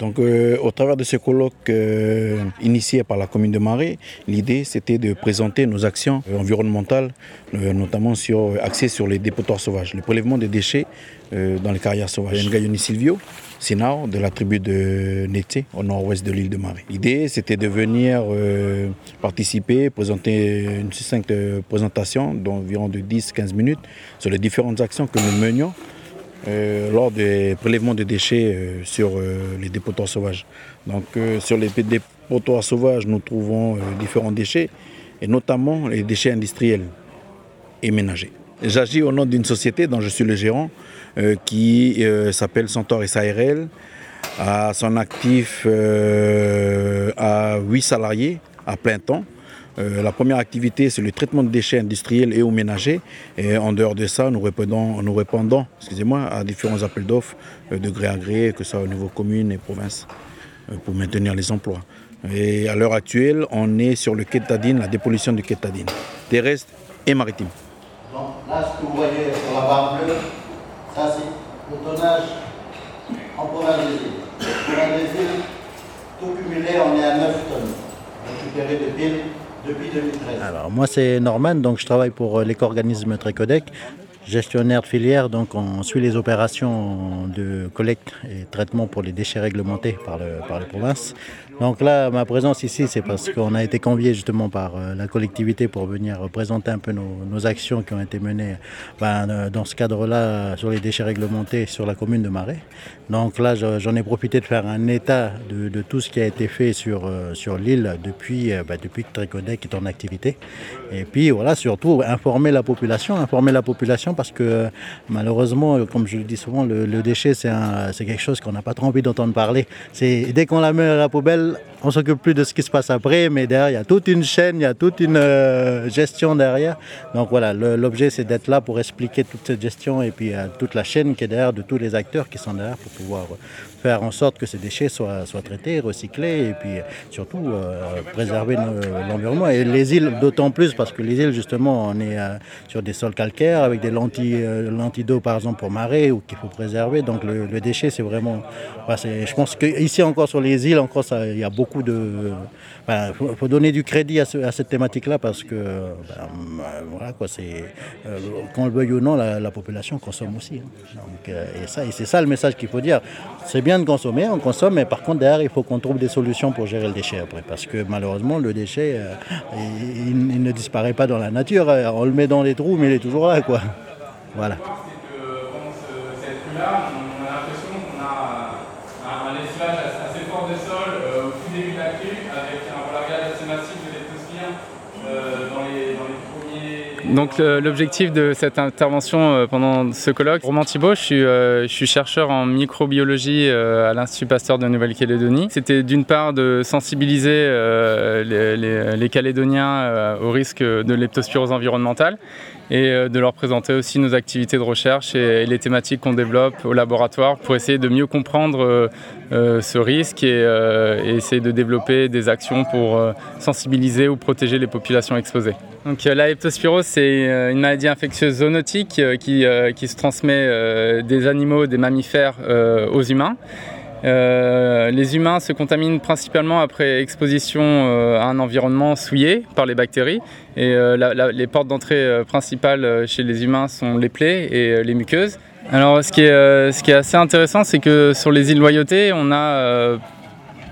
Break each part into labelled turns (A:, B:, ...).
A: Donc, euh, au travers de ce colloque euh, initié par la commune de Marais, l'idée c'était de présenter nos actions environnementales, euh, notamment sur, axées sur les dépotoirs sauvages, le prélèvement des déchets dans les carrières sauvages. Ngayoni Silvio, Sénat de la tribu de Nété, au nord-ouest de l'île de Marais. L'idée c'était de venir participer, présenter une succincte présentation d'environ de 10-15 minutes sur les différentes actions que nous menions euh, lors des prélèvements de déchets euh, sur euh, les dépotoirs sauvages. Donc sur les dépotoirs sauvages, nous trouvons différents déchets, et notamment les déchets industriels et ménagers. J'agis au nom d'une société dont je suis le gérant, qui s'appelle Centaure SARL, à son actif à 8 salariés à plein temps. Euh, la première activité, c'est le traitement de déchets industriels et ou ménagers. Et en dehors de ça, nous répondons, nous répondons excusez-moi, à différents appels d'offres euh, de gré à gré, que ce soit au niveau commune et province, euh, pour maintenir les emplois. Et à l'heure actuelle, on est sur le kétadine, la dépollution du kétadine, terrestre et maritime.
B: Donc là, ce que vous voyez sur la barre bleue, ça c'est le tonnage en des îles. Tout cumulé, on est à 9 tonnes depuis 2013
C: Alors moi c'est Norman, donc je travaille pour euh, l'éco-organisme Trécodec, gestionnaire de filière, donc on suit les opérations de collecte et traitement pour les déchets réglementés par, le, par les provinces. Donc là, ma présence ici, c'est parce qu'on a été convié justement par euh, la collectivité pour venir présenter un peu nos, actions qui ont été menées ben, euh, dans ce cadre-là sur les déchets réglementés sur la commune de Marais. Donc là, j'en ai profité de faire un état de, tout ce qui a été fait sur, euh, sur l'île depuis, ben, depuis que Tricodec est en activité. Et puis voilà, surtout informer la population, informer la population parce que malheureusement, comme je le dis souvent, le, le déchet, c'est quelque chose qu'on n'a pas trop envie d'entendre parler. Dès qu'on la met à la poubelle, on s'occupe plus de ce qui se passe après, mais derrière, il y a toute une chaîne, il y a toute une euh, gestion derrière. Donc voilà, l'objet, c'est d'être là pour expliquer toute cette gestion et puis toute la chaîne qui est derrière de tous les acteurs qui sont derrière pour pouvoir faire en sorte que ces déchets soient, soient traités, recyclés et puis surtout euh, préserver l'environnement. Et les îles d'autant plus parce que les îles justement on est euh, sur des sols calcaires avec des lentilles, euh, d'eau par exemple pour marée ou qu'il faut préserver. Donc le, déchet c'est vraiment... je pense qu'ici encore sur les îles, encore il y a beaucoup de... Il faut, donner du crédit à, cette thématique-là parce que ben, voilà quoi, c'est qu'on le veuille ou non, la, population consomme aussi. Hein. et ça, et c'est ça le message qu'il faut dire. C'est de consommer, on consomme, mais par contre, derrière, il faut qu'on trouve des solutions pour gérer le déchet après. Parce que malheureusement, le déchet, euh, il, ne disparaît pas dans la nature. On le met dans les trous, mais il est toujours là, quoi. Voilà.
D: Donc l'objectif de cette intervention euh, pendant ce colloque, Roman Thibault, je suis, euh, chercheur en microbiologie euh, à l'Institut Pasteur de Nouvelle-Calédonie. C'était d'une part de sensibiliser les, les, Calédoniens au risque de leptospirose environnementale et de leur présenter aussi nos activités de recherche et, les thématiques qu'on développe au laboratoire pour essayer de mieux comprendre ce risque et, essayer de développer des actions pour sensibiliser ou protéger les populations exposées. Donc la leptospirose, c'est euh, une maladie infectieuse zoonotique euh, qui, euh, qui se transmet des animaux, des mammifères aux humains. les humains se contaminent principalement après exposition à un environnement souillé par les bactéries. Et les portes d'entrée principales chez les humains sont les plaies et les muqueuses. Alors ce qui est, ce qui est assez intéressant, c'est que sur les îles Loyauté, on a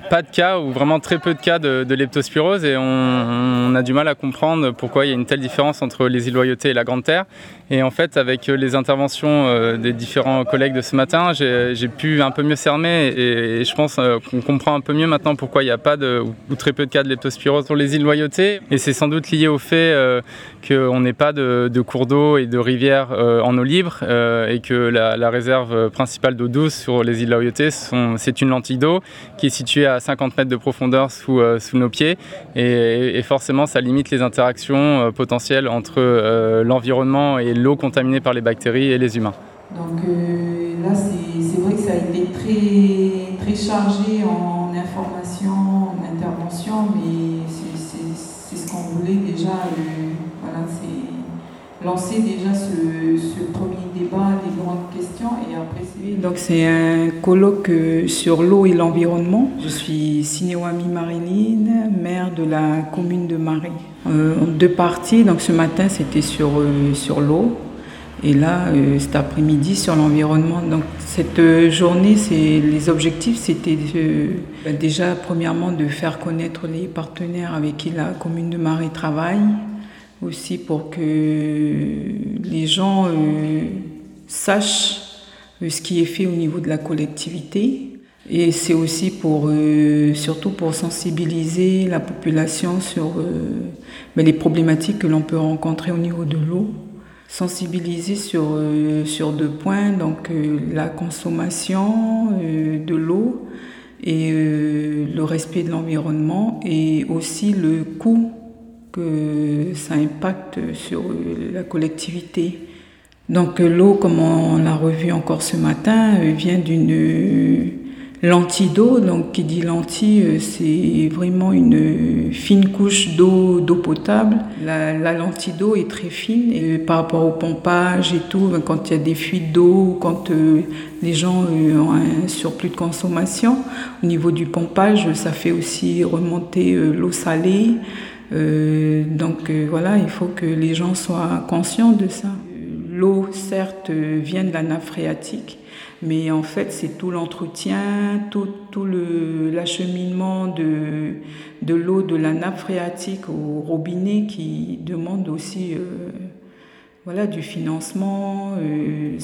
D: pas de cas ou vraiment très peu de cas de, leptospirose et on, a du mal à comprendre pourquoi il y a une telle différence entre les îles Loyauté et la Grande Terre. Et en fait, avec les interventions euh, des différents collègues de ce matin, j'ai pu un peu mieux cerner et, je pense euh, qu'on comprend un peu mieux maintenant pourquoi il n'y a pas de, ou, très peu de cas de leptospirose sur les îles Loyauté. Et c'est sans doute lié au fait euh, qu'on n'ait pas de, cours d'eau et de rivières en eau libre et que la, réserve principale d'eau douce sur les îles Loyauté, c'est une lentille d'eau qui est située à 50 mètres de profondeur sous, nos pieds. Et, forcément, ça limite les interactions potentielles entre l'environnement et l'eau contaminée par les bactéries et les humains.
E: Donc euh, là, c'est vrai que ça a été très, très chargé en information, en intervention, mais c'est ce qu'on voulait déjà. Euh, voilà, lancer déjà ce, premier des grandes Donc c'est un colloque euh, sur l'eau et l'environnement. Je suis Sinéwami Marilyn, maire de la commune de Marie. Euh, deux parties, donc ce matin c'était sur, euh, sur l'eau et là cet après-midi sur l'environnement. Donc cette journée, c'est les objectifs c'était déjà premièrement de faire connaître les partenaires avec qui la commune de Marie travaille aussi pour que les gens euh, sachent euh, ce qui est fait au niveau de la collectivité. Et c'est aussi pour, euh, surtout pour sensibiliser la population sur ben, les problématiques que l'on peut rencontrer au niveau de l'eau. Sensibiliser sur, sur deux points, donc la consommation de l'eau et le respect de l'environnement et aussi le coût que ça impacte sur la collectivité. Donc l'eau, comme on l'a revu encore ce matin, euh, vient d'une lentille d'eau. Donc qui dit lentille, euh, c'est vraiment une fine couche d'eau d'eau potable. La, lentille d'eau est très fine et par rapport au pompage et tout, ben, quand il y a des fuites d'eau, quand euh, les gens ont un surplus de consommation, au niveau du pompage, ça fait aussi remonter l'eau salée. Euh, donc euh, voilà, il faut que les gens soient conscients de ça. L'eau, certes, vient de la nappe phréatique, mais en fait, c'est tout l'entretien, tout, l'acheminement de, de l'eau de la nappe phréatique au robinet qui demande aussi euh, voilà, du financement. Euh,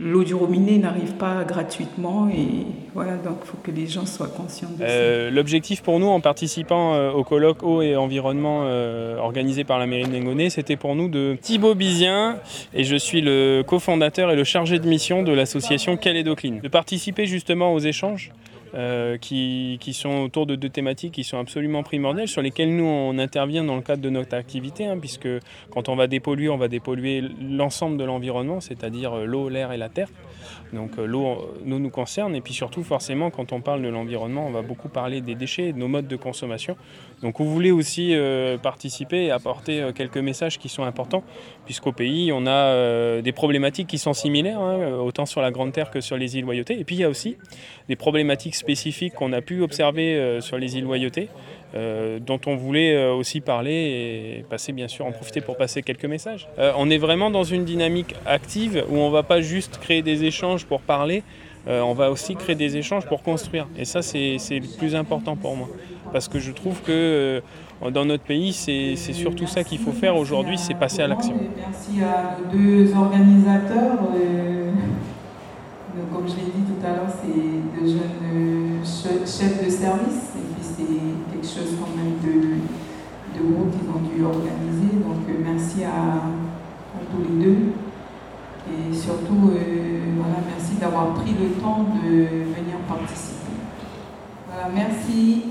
E: l'eau du robinet n'arrive pas gratuitement et voilà, donc il faut que les gens soient conscients de ça.
F: Euh, l'objectif pour nous en participant euh, au colloque eau et environnement euh, organisé par la mairie de Nengoné, c'était pour nous de Thibaut Bizien et je suis le cofondateur et le chargé de mission de l'association Calédocline. De participer justement aux échanges euh, qui, sont autour de deux thématiques qui sont absolument primordiales, sur lesquelles nous on intervient dans le cadre de notre activité, hein, puisque quand on va dépolluer, on va dépolluer l'ensemble de l'environnement, c'est-à-dire euh, l'eau, l'air et la terre. Donc euh, l'eau nous, nous concerne, et puis surtout forcément quand on parle de l'environnement, on va beaucoup parler des déchets, de nos modes de consommation. Donc vous voulez aussi participer et apporter quelques messages qui sont importants, puisqu'au pays on a des problématiques qui sont similaires, hein, autant sur la Grande Terre que sur les îles Loyauté, et puis il y a aussi des problématiques spécifiques qu'on a pu observer euh, sur les îles Loyauté, euh, dont on voulait euh, aussi parler et passer bien sûr en profiter pour passer quelques messages. on est vraiment dans une dynamique active où on ne va pas juste créer des échanges pour parler, on va aussi créer des échanges pour construire. Et ça, c'est le plus important pour moi. Parce que je trouve que dans notre pays, c'est surtout ça qu'il faut faire aujourd'hui, c'est passer à l'action.
E: Merci à deux organisateurs comme je l'ai dit tout à l'heure, c'est de jeunes chefs de service, et puis c'est quelque chose quand même de, de gros qu'ils ont dû organiser. Donc euh, merci à, tous les deux. Et surtout, euh, voilà, merci d'avoir pris le temps de venir participer. Voilà, merci.